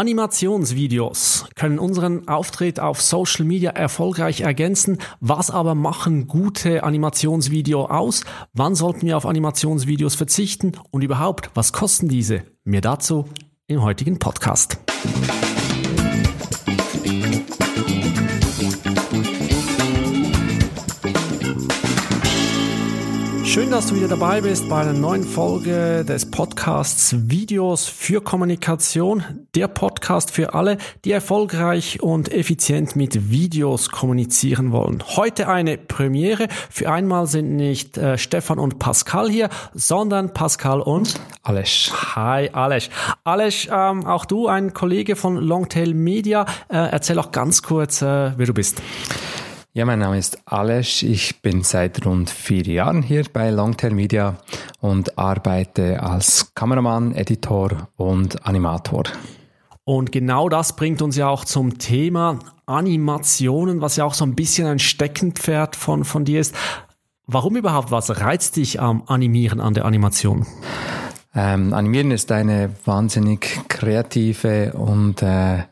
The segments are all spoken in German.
Animationsvideos können unseren Auftritt auf Social Media erfolgreich ergänzen. Was aber machen gute Animationsvideo aus? Wann sollten wir auf Animationsvideos verzichten? Und überhaupt, was kosten diese? Mehr dazu im heutigen Podcast. Schön, dass du wieder dabei bist bei einer neuen Folge des Podcasts Videos für Kommunikation. Der Podcast für alle, die erfolgreich und effizient mit Videos kommunizieren wollen. Heute eine Premiere. Für einmal sind nicht äh, Stefan und Pascal hier, sondern Pascal und Alesch. Hi Alesch. Alesch, ähm, auch du, ein Kollege von Longtail Media. Äh, erzähl auch ganz kurz, äh, wer du bist. Ja, mein Name ist Alesch. Ich bin seit rund vier Jahren hier bei Longtail Media und arbeite als Kameramann, Editor und Animator. Und genau das bringt uns ja auch zum Thema Animationen, was ja auch so ein bisschen ein Steckenpferd von, von dir ist. Warum überhaupt? Was reizt dich am Animieren, an der Animation? Ähm, Animieren ist eine wahnsinnig kreative und äh,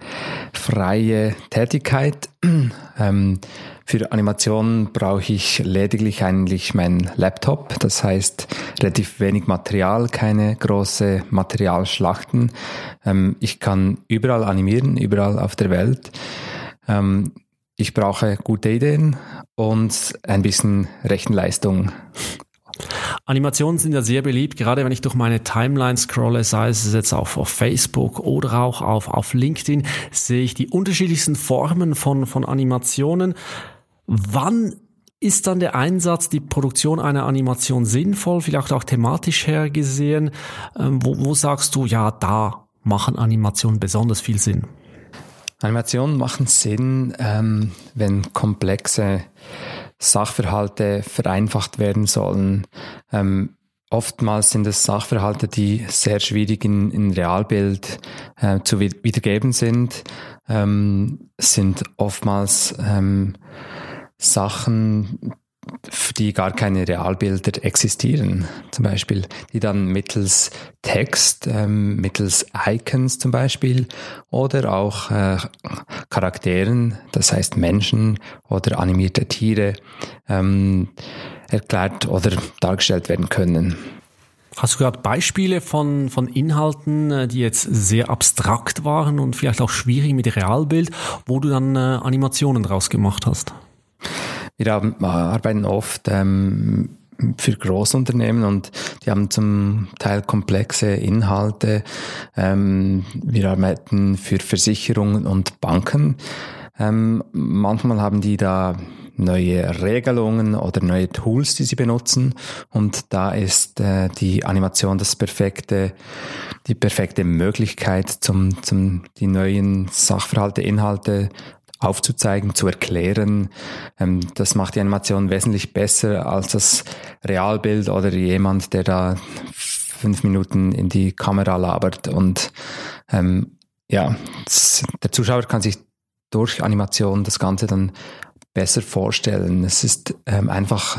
freie Tätigkeit. ähm, für Animationen brauche ich lediglich eigentlich meinen Laptop. Das heißt, relativ wenig Material, keine große Materialschlachten. Ähm, ich kann überall animieren, überall auf der Welt. Ähm, ich brauche gute Ideen und ein bisschen Rechenleistung. Animationen sind ja sehr beliebt, gerade wenn ich durch meine Timeline scrolle, sei es jetzt auf, auf Facebook oder auch auf, auf LinkedIn, sehe ich die unterschiedlichsten Formen von, von Animationen. Wann ist dann der Einsatz, die Produktion einer Animation sinnvoll, vielleicht auch thematisch her gesehen? Ähm, wo, wo sagst du, ja, da machen Animationen besonders viel Sinn? Animationen machen Sinn, ähm, wenn komplexe Sachverhalte vereinfacht werden sollen. Ähm, oftmals sind es Sachverhalte, die sehr schwierig in, in Realbild äh, zu wiedergeben sind, ähm, sind oftmals ähm, Sachen, für die gar keine Realbilder existieren, zum Beispiel, die dann mittels Text, ähm, mittels Icons zum Beispiel oder auch äh, Charakteren, das heißt Menschen oder animierte Tiere, ähm, erklärt oder dargestellt werden können. Hast du gerade Beispiele von, von Inhalten, äh, die jetzt sehr abstrakt waren und vielleicht auch schwierig mit Realbild, wo du dann äh, Animationen draus gemacht hast? Wir haben, äh, arbeiten oft ähm, für Großunternehmen und die haben zum Teil komplexe Inhalte. Ähm, wir arbeiten für Versicherungen und Banken. Ähm, manchmal haben die da neue Regelungen oder neue Tools, die sie benutzen. Und da ist äh, die Animation das perfekte, die perfekte Möglichkeit, zum, zum die neuen Sachverhalte, Inhalte aufzuzeigen, zu erklären. Ähm, das macht die Animation wesentlich besser als das Realbild oder jemand, der da fünf Minuten in die Kamera labert. Und ähm, ja, der Zuschauer kann sich durch Animation das Ganze dann besser vorstellen. Es ist ähm, einfach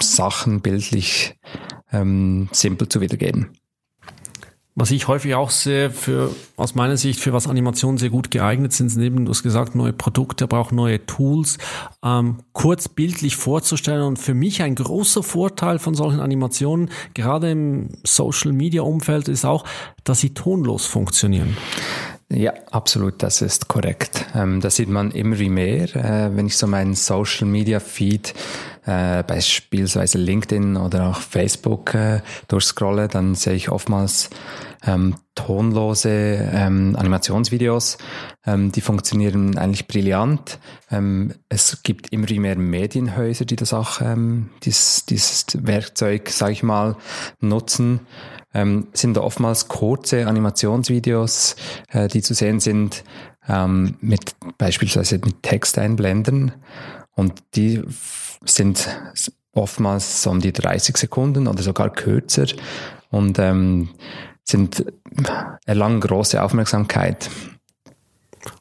Sachen bildlich ähm, simpel zu wiedergeben. Was ich häufig auch sehe, für, aus meiner Sicht, für was Animationen sehr gut geeignet sind, sind eben, du hast gesagt, neue Produkte, aber auch neue Tools, ähm, kurz bildlich vorzustellen. Und für mich ein großer Vorteil von solchen Animationen, gerade im Social Media Umfeld, ist auch, dass sie tonlos funktionieren. Ja, absolut, das ist korrekt. Ähm, das sieht man immer mehr, äh, wenn ich so meinen Social Media Feed äh, beispielsweise LinkedIn oder auch Facebook äh, durchscrolle, dann sehe ich oftmals ähm, tonlose ähm, Animationsvideos. Ähm, die funktionieren eigentlich brillant. Ähm, es gibt immer mehr Medienhäuser, die das auch, ähm, dieses, dieses Werkzeug, sage ich mal, nutzen. Ähm, sind oftmals kurze Animationsvideos, äh, die zu sehen sind, ähm, mit beispielsweise mit Texteinblenden. Und die sind oftmals so um die 30 Sekunden oder sogar kürzer und ähm, sind erlangen große Aufmerksamkeit.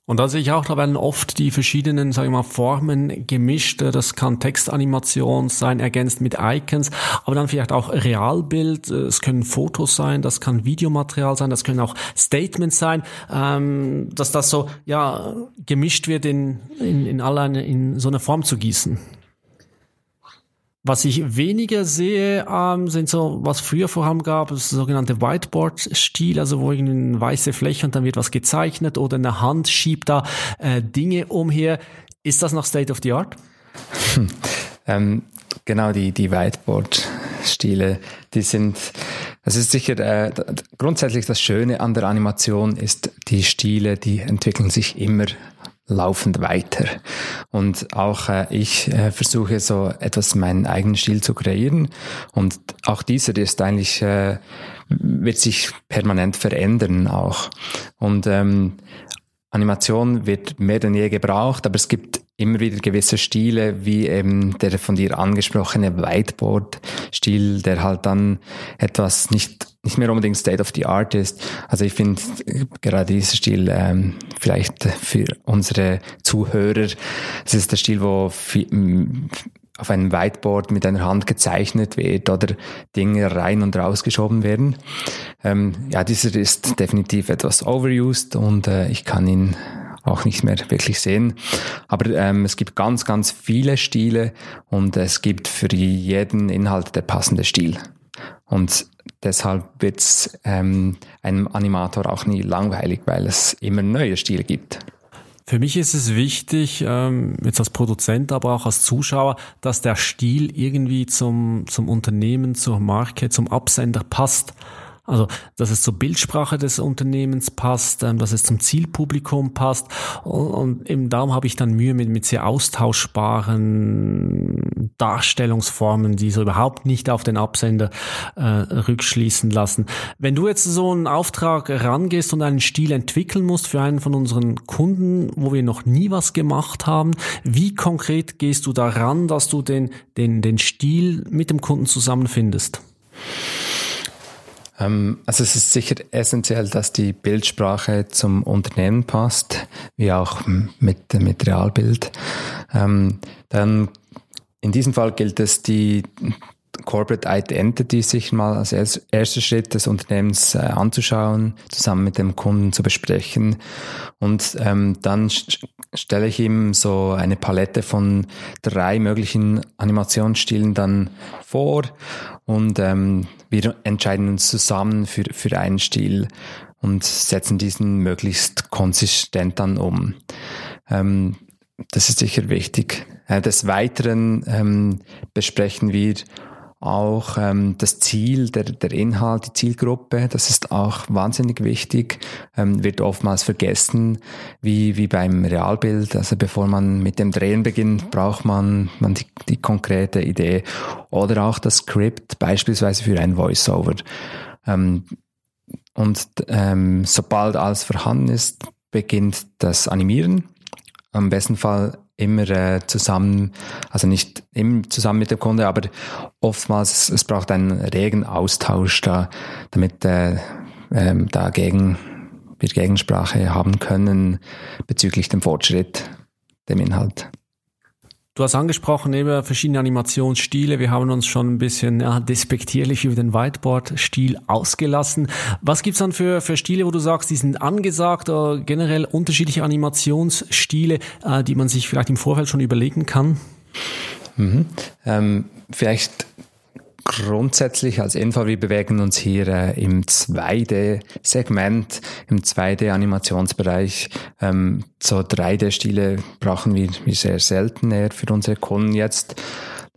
Und da sehe ich auch, da werden oft die verschiedenen, sage ich mal, Formen gemischt. Das kann Textanimation sein, ergänzt mit Icons, aber dann vielleicht auch Realbild. Es können Fotos sein, das kann Videomaterial sein, das können auch Statements sein, ähm, dass das so ja gemischt wird in in, in alle in so eine Form zu gießen. Was ich weniger sehe, ähm, sind so, was früher vorhanden gab, das sogenannte Whiteboard-Stil, also wo irgendwie eine weiße Fläche und dann wird was gezeichnet oder eine Hand schiebt da äh, Dinge umher. Ist das noch State of the Art? Hm. Ähm, genau, die, die Whiteboard-Stile, die sind, das ist sicher, äh, grundsätzlich das Schöne an der Animation ist, die Stile, die entwickeln sich immer laufend weiter. Und auch äh, ich äh, versuche so etwas meinen eigenen Stil zu kreieren. Und auch dieser ist eigentlich, äh, wird sich permanent verändern auch. Und ähm, Animation wird mehr denn je gebraucht, aber es gibt immer wieder gewisse Stile, wie eben der von dir angesprochene Whiteboard-Stil, der halt dann etwas nicht nicht mehr unbedingt State of the Art ist. Also ich finde gerade dieser Stil ähm, vielleicht für unsere Zuhörer, es ist der Stil, wo viel, auf einem Whiteboard mit einer Hand gezeichnet wird oder Dinge rein und rausgeschoben werden. Ähm, ja, dieser ist definitiv etwas overused und äh, ich kann ihn auch nicht mehr wirklich sehen. Aber ähm, es gibt ganz, ganz viele Stile und es gibt für jeden Inhalt der passende Stil. Und deshalb wird es ähm, einem Animator auch nie langweilig, weil es immer neue Stile gibt. Für mich ist es wichtig, ähm, jetzt als Produzent, aber auch als Zuschauer, dass der Stil irgendwie zum, zum Unternehmen, zur Marke, zum Absender passt. Also, dass es zur Bildsprache des Unternehmens passt, ähm, dass es zum Zielpublikum passt. Und, eben darum habe ich dann Mühe mit, mit sehr austauschbaren Darstellungsformen, die so überhaupt nicht auf den Absender äh, rückschließen lassen. Wenn du jetzt so einen Auftrag rangehst und einen Stil entwickeln musst für einen von unseren Kunden, wo wir noch nie was gemacht haben, wie konkret gehst du daran, dass du den, den, den Stil mit dem Kunden zusammenfindest? Ähm, also es ist sicher essentiell, dass die Bildsprache zum Unternehmen passt, wie auch mit, mit Realbild. Ähm, dann in diesem Fall gilt es, die Corporate Identity sich mal als erster Schritt des Unternehmens äh, anzuschauen, zusammen mit dem Kunden zu besprechen. Und ähm, dann stelle ich ihm so eine Palette von drei möglichen Animationsstilen dann vor und ähm, wir entscheiden uns zusammen für, für einen Stil und setzen diesen möglichst konsistent dann um. Ähm, das ist sicher wichtig. Äh, des Weiteren ähm, besprechen wir auch ähm, das Ziel, der, der Inhalt, die Zielgruppe, das ist auch wahnsinnig wichtig, ähm, wird oftmals vergessen, wie, wie beim Realbild. Also bevor man mit dem Drehen beginnt, braucht man, man die, die konkrete Idee oder auch das Skript, beispielsweise für ein Voiceover. Ähm, und ähm, sobald alles vorhanden ist, beginnt das Animieren. Am besten Fall immer äh, zusammen, also nicht immer zusammen mit dem Kunde, aber oftmals, es braucht einen regen Austausch da, damit äh, ähm, dagegen wir Gegensprache haben können bezüglich dem Fortschritt, dem Inhalt. Du hast angesprochen eben verschiedene Animationsstile. Wir haben uns schon ein bisschen ja, despektierlich über den Whiteboard-Stil ausgelassen. Was gibt's dann für, für Stile, wo du sagst, die sind angesagt oder generell unterschiedliche Animationsstile, äh, die man sich vielleicht im Vorfeld schon überlegen kann? Mhm. Ähm, vielleicht grundsätzlich als Info, wir bewegen uns hier äh, im 2D-Segment, im 2D-Animationsbereich. Ähm, so 3D-Stile brauchen wir, wir sehr selten eher für unsere Kunden jetzt.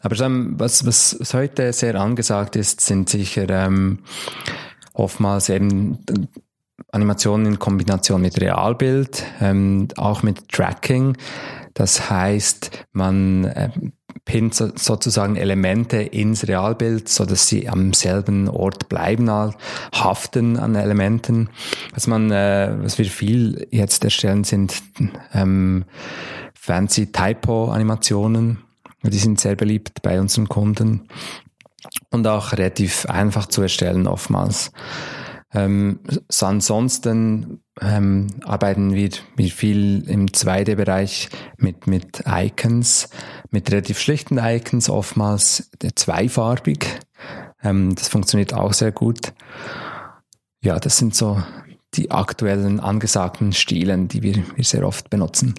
Aber ähm, was, was heute sehr angesagt ist, sind sicher ähm, oftmals eben Animationen in Kombination mit Realbild, ähm, auch mit Tracking. Das heißt, man äh, pinnt sozusagen Elemente ins Realbild, so dass sie am selben Ort bleiben, haften an Elementen. Was man, äh, was wir viel jetzt erstellen, sind ähm, fancy Typo-Animationen. Die sind sehr beliebt bei unseren Kunden und auch relativ einfach zu erstellen oftmals. Ähm, ansonsten ähm, arbeiten wir, wir viel im 2D-Bereich mit, mit Icons, mit relativ schlichten Icons, oftmals zweifarbig. Ähm, das funktioniert auch sehr gut. Ja, das sind so die aktuellen angesagten Stilen, die wir, wir sehr oft benutzen.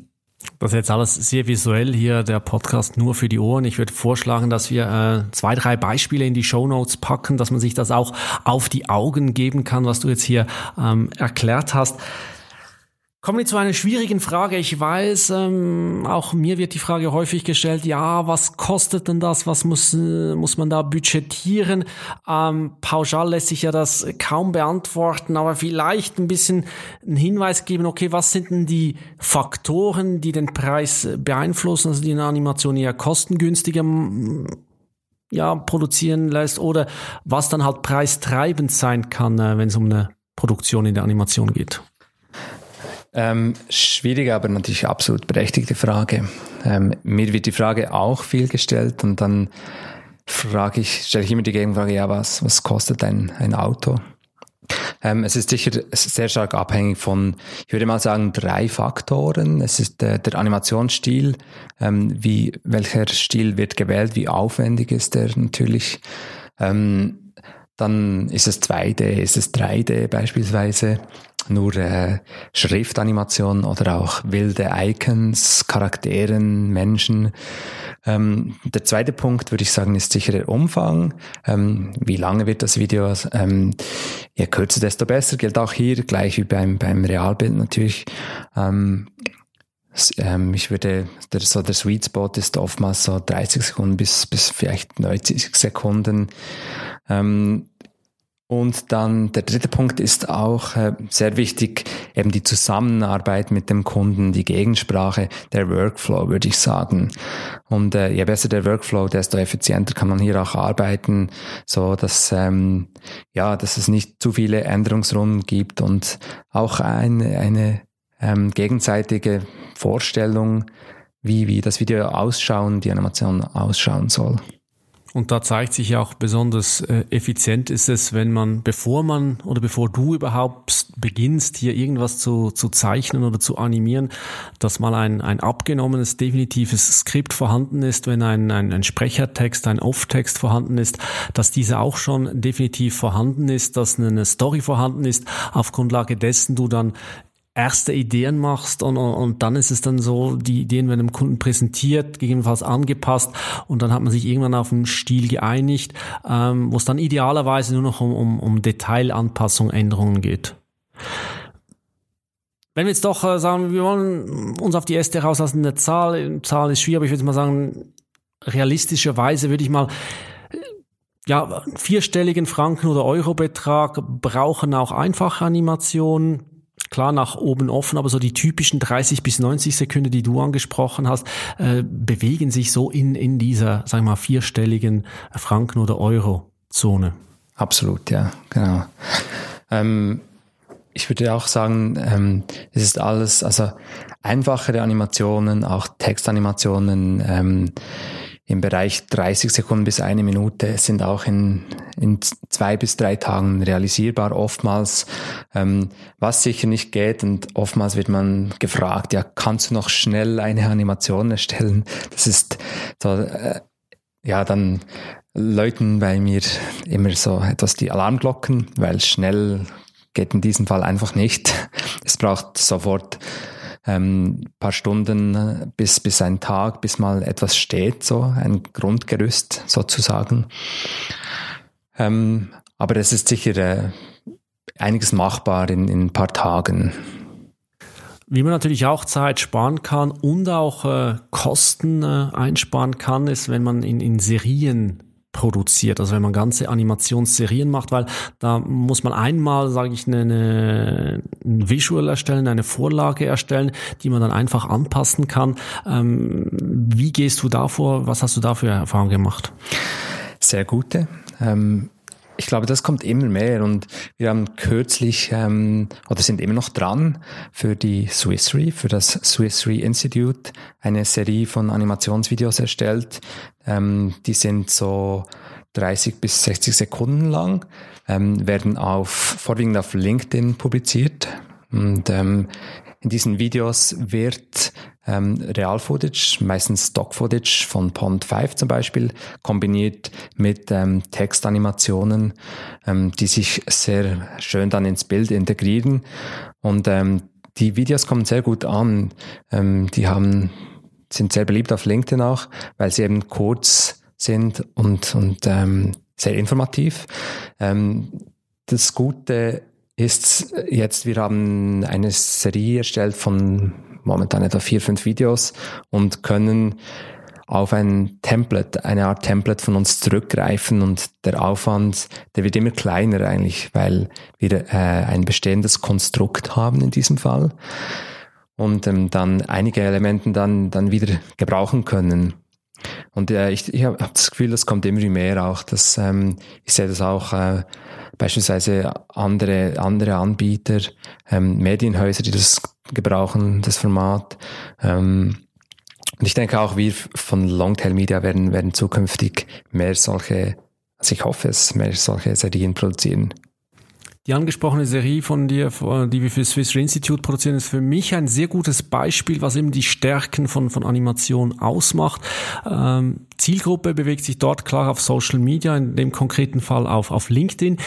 Das ist jetzt alles sehr visuell hier, der Podcast nur für die Ohren. Ich würde vorschlagen, dass wir äh, zwei, drei Beispiele in die Show Notes packen, dass man sich das auch auf die Augen geben kann, was du jetzt hier ähm, erklärt hast. Kommen wir zu einer schwierigen Frage. Ich weiß, ähm, auch mir wird die Frage häufig gestellt, ja, was kostet denn das? Was muss, äh, muss man da budgetieren? Ähm, pauschal lässt sich ja das kaum beantworten, aber vielleicht ein bisschen einen Hinweis geben, okay, was sind denn die Faktoren, die den Preis beeinflussen, also die eine Animation eher kostengünstiger ja, produzieren lässt oder was dann halt preistreibend sein kann, äh, wenn es um eine Produktion in der Animation geht? Ähm, schwierige, aber natürlich absolut berechtigte Frage. Ähm, mir wird die Frage auch viel gestellt und dann frage ich, stelle ich immer die Gegenfrage, ja, was, was kostet ein, ein Auto? Ähm, es ist sicher sehr stark abhängig von, ich würde mal sagen, drei Faktoren. Es ist der, der Animationsstil, ähm, wie, welcher Stil wird gewählt, wie aufwendig ist der natürlich. Ähm, dann ist es 2D, ist es 3D beispielsweise nur äh, Schriftanimation oder auch wilde Icons, Charakteren, Menschen. Ähm, der zweite Punkt, würde ich sagen, ist sicher der Umfang. Ähm, wie lange wird das Video? Ähm, je kürzer, desto besser. Gilt auch hier, gleich wie beim, beim Realbild natürlich. Ähm, ähm, ich würde, der, so der Sweet Spot ist oftmals so 30 Sekunden bis, bis vielleicht 90 Sekunden. Ähm, und dann der dritte Punkt ist auch äh, sehr wichtig, eben die Zusammenarbeit mit dem Kunden, die Gegensprache, der Workflow, würde ich sagen. Und äh, je besser der Workflow, desto effizienter kann man hier auch arbeiten, so dass ähm, ja, dass es nicht zu viele Änderungsrunden gibt und auch eine, eine ähm, gegenseitige Vorstellung, wie wie das Video ausschauen, die Animation ausschauen soll. Und da zeigt sich ja auch besonders äh, effizient ist es, wenn man, bevor man oder bevor du überhaupt beginnst, hier irgendwas zu, zu zeichnen oder zu animieren, dass mal ein, ein abgenommenes, definitives Skript vorhanden ist, wenn ein, ein, ein Sprechertext, ein Off-Text vorhanden ist, dass diese auch schon definitiv vorhanden ist, dass eine Story vorhanden ist, auf Grundlage dessen du dann erste Ideen machst und, und dann ist es dann so, die Ideen werden dem Kunden präsentiert, gegebenenfalls angepasst und dann hat man sich irgendwann auf einen Stil geeinigt, ähm, wo es dann idealerweise nur noch um, um, um Detailanpassung, Änderungen geht. Wenn wir jetzt doch äh, sagen, wir wollen uns auf die erste rauslassen, eine Zahl, Zahl ist schwierig, aber ich würde mal sagen, realistischerweise würde ich mal ja, vierstelligen Franken- oder Euro-Betrag brauchen auch einfache Animationen klar nach oben offen, aber so die typischen 30 bis 90 Sekunden, die du angesprochen hast, äh, bewegen sich so in, in dieser, sagen wir mal, vierstelligen Franken- oder Euro-Zone. Absolut, ja, genau. Ähm, ich würde auch sagen, ähm, es ist alles, also einfachere Animationen, auch Textanimationen, ähm, im Bereich 30 Sekunden bis eine Minute sind auch in, in zwei bis drei Tagen realisierbar. Oftmals, ähm, was sicher nicht geht und oftmals wird man gefragt, ja, kannst du noch schnell eine Animation erstellen? Das ist so, äh, ja, dann läuten bei mir immer so etwas die Alarmglocken, weil schnell geht in diesem Fall einfach nicht. Es braucht sofort ähm, paar Stunden äh, bis, bis ein Tag, bis mal etwas steht, so ein Grundgerüst sozusagen. Ähm, aber es ist sicher äh, einiges machbar in, in ein paar Tagen. Wie man natürlich auch Zeit sparen kann und auch äh, Kosten äh, einsparen kann, ist, wenn man in, in Serien produziert, also wenn man ganze Animationsserien macht, weil da muss man einmal, sage ich, eine, eine, ein Visual erstellen, eine Vorlage erstellen, die man dann einfach anpassen kann. Ähm, wie gehst du davor? Was hast du da für gemacht? Sehr gute. Ähm ich glaube, das kommt immer mehr und wir haben kürzlich ähm, oder sind immer noch dran für die Swiss Re, für das Swiss Re Institute eine Serie von Animationsvideos erstellt. Ähm, die sind so 30 bis 60 Sekunden lang, ähm, werden auf vorwiegend auf LinkedIn publiziert Und ähm, in diesen Videos wird ähm, Real-Footage, meistens Stock-Footage von Pond 5 zum Beispiel, kombiniert mit ähm, Textanimationen, ähm, die sich sehr schön dann ins Bild integrieren. Und ähm, die Videos kommen sehr gut an. Ähm, die haben, sind sehr beliebt auf LinkedIn auch, weil sie eben kurz sind und, und ähm, sehr informativ. Ähm, das Gute ist jetzt, wir haben eine Serie erstellt von momentan etwa vier, fünf Videos und können auf ein Template, eine Art Template von uns zurückgreifen und der Aufwand, der wird immer kleiner eigentlich, weil wir äh, ein bestehendes Konstrukt haben in diesem Fall und ähm, dann einige Elemente dann, dann wieder gebrauchen können. Und äh, ich, ich habe das Gefühl, das kommt immer mehr auch. Dass, ähm, ich sehe das auch äh, beispielsweise andere, andere Anbieter, ähm, Medienhäuser, die das gebrauchen, das Format. Ähm, und ich denke auch, wir von Longtail Media werden, werden zukünftig mehr solche, also ich hoffe es, mehr solche Serien produzieren. Die angesprochene Serie von dir, die wir für Swiss Re Institute produzieren, ist für mich ein sehr gutes Beispiel, was eben die Stärken von, von Animation ausmacht. Ähm, Zielgruppe bewegt sich dort klar auf Social Media, in dem konkreten Fall auf, auf LinkedIn.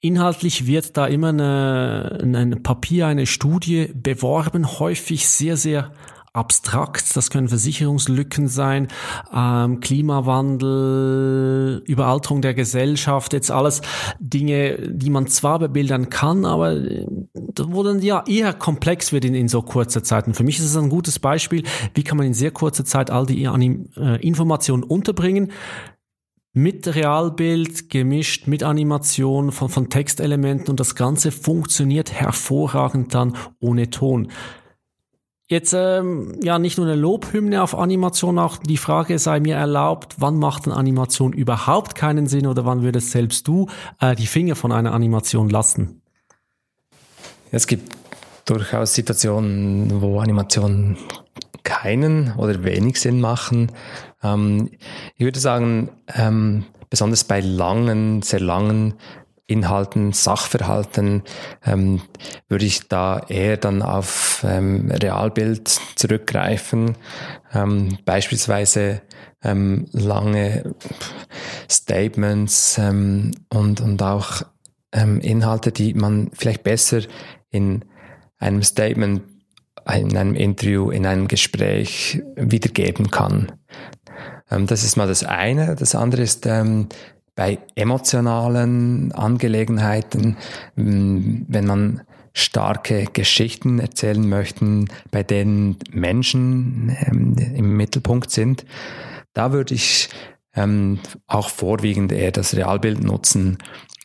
Inhaltlich wird da immer eine, ein Papier, eine Studie beworben, häufig sehr, sehr abstrakt. Das können Versicherungslücken sein, ähm, Klimawandel, Überalterung der Gesellschaft, jetzt alles Dinge, die man zwar bebildern kann, aber äh, wo dann ja eher komplex wird in, in so kurzer Zeit. Und für mich ist es ein gutes Beispiel, wie kann man in sehr kurzer Zeit all die äh, Informationen unterbringen, mit Realbild gemischt mit Animation von, von Textelementen und das Ganze funktioniert hervorragend dann ohne Ton. Jetzt ähm, ja nicht nur eine Lobhymne auf Animation, auch die Frage sei mir erlaubt, wann macht eine Animation überhaupt keinen Sinn oder wann würdest selbst du äh, die Finger von einer Animation lassen? Es gibt durchaus Situationen, wo Animationen keinen oder wenig Sinn machen. Ähm, ich würde sagen, ähm, besonders bei langen, sehr langen Inhalten, Sachverhalten, ähm, würde ich da eher dann auf ähm, Realbild zurückgreifen. Ähm, beispielsweise ähm, lange Statements ähm, und, und auch ähm, Inhalte, die man vielleicht besser in einem Statement, in einem Interview, in einem Gespräch wiedergeben kann. Ähm, das ist mal das eine. Das andere ist, ähm, bei emotionalen Angelegenheiten, mm, wenn man starke Geschichten erzählen möchten, bei denen Menschen ähm, im Mittelpunkt sind, da würde ich ähm, auch vorwiegend eher das Realbild nutzen.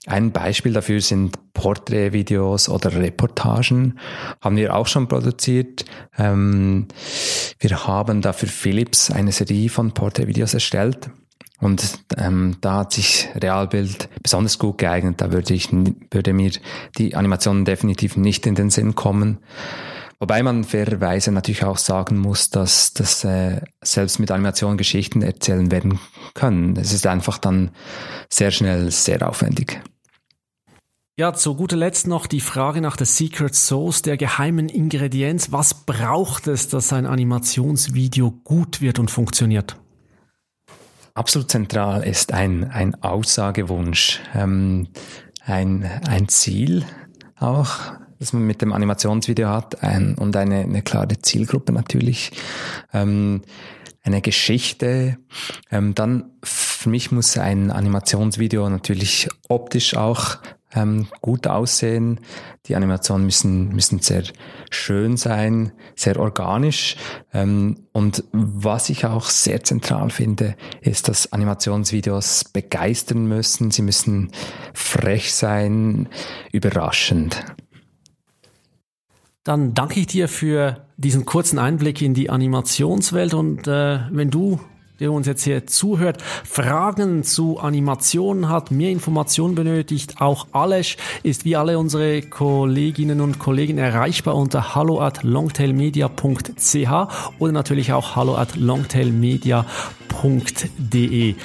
Ein Beispiel dafür sind Porträtvideos oder Reportagen. Haben wir auch schon produziert. Ähm, wir haben dafür Philips eine Serie von Porträtvideos erstellt. Und ähm, da hat sich Realbild besonders gut geeignet. Da würde ich würde mir die Animationen definitiv nicht in den Sinn kommen. Wobei man fairerweise natürlich auch sagen muss, dass das äh, selbst mit Animationen Geschichten erzählen werden können. Es ist einfach dann sehr schnell sehr aufwendig. Ja, zu guter Letzt noch die Frage nach der Secret Sauce, der geheimen Ingredienz. Was braucht es, dass ein Animationsvideo gut wird und funktioniert? Absolut zentral ist ein, ein Aussagewunsch, ähm, ein, ein Ziel auch, das man mit dem Animationsvideo hat ein, und eine, eine klare Zielgruppe natürlich. Ähm, eine Geschichte. Ähm, dann für mich muss ein Animationsvideo natürlich optisch auch ähm, gut aussehen. Die Animationen müssen, müssen sehr schön sein, sehr organisch. Ähm, und was ich auch sehr zentral finde, ist, dass Animationsvideos begeistern müssen. Sie müssen frech sein, überraschend. Dann danke ich dir für diesen kurzen Einblick in die Animationswelt und äh, wenn du der uns jetzt hier zuhört, Fragen zu Animationen hat, mehr Informationen benötigt, auch Alesch ist wie alle unsere Kolleginnen und Kollegen erreichbar unter hallo at longtailmedia.ch oder natürlich auch hallo at longtailmedia.de.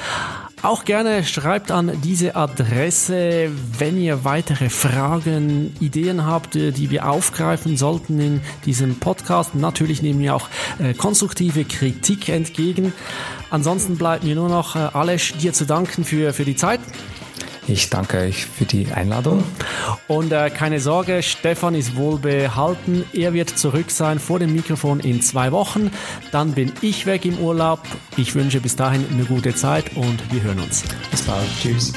Auch gerne schreibt an diese Adresse, wenn ihr weitere Fragen, Ideen habt, äh, die wir aufgreifen sollten in diesem Podcast. Natürlich nehmen wir auch äh, konstruktive Kritik entgegen. Ansonsten bleibt mir nur noch, äh, Alesch, dir zu danken für, für die Zeit. Ich danke euch für die Einladung. Und äh, keine Sorge, Stefan ist wohlbehalten. Er wird zurück sein vor dem Mikrofon in zwei Wochen. Dann bin ich weg im Urlaub. Ich wünsche bis dahin eine gute Zeit und wir hören uns. Bis bald. Tschüss.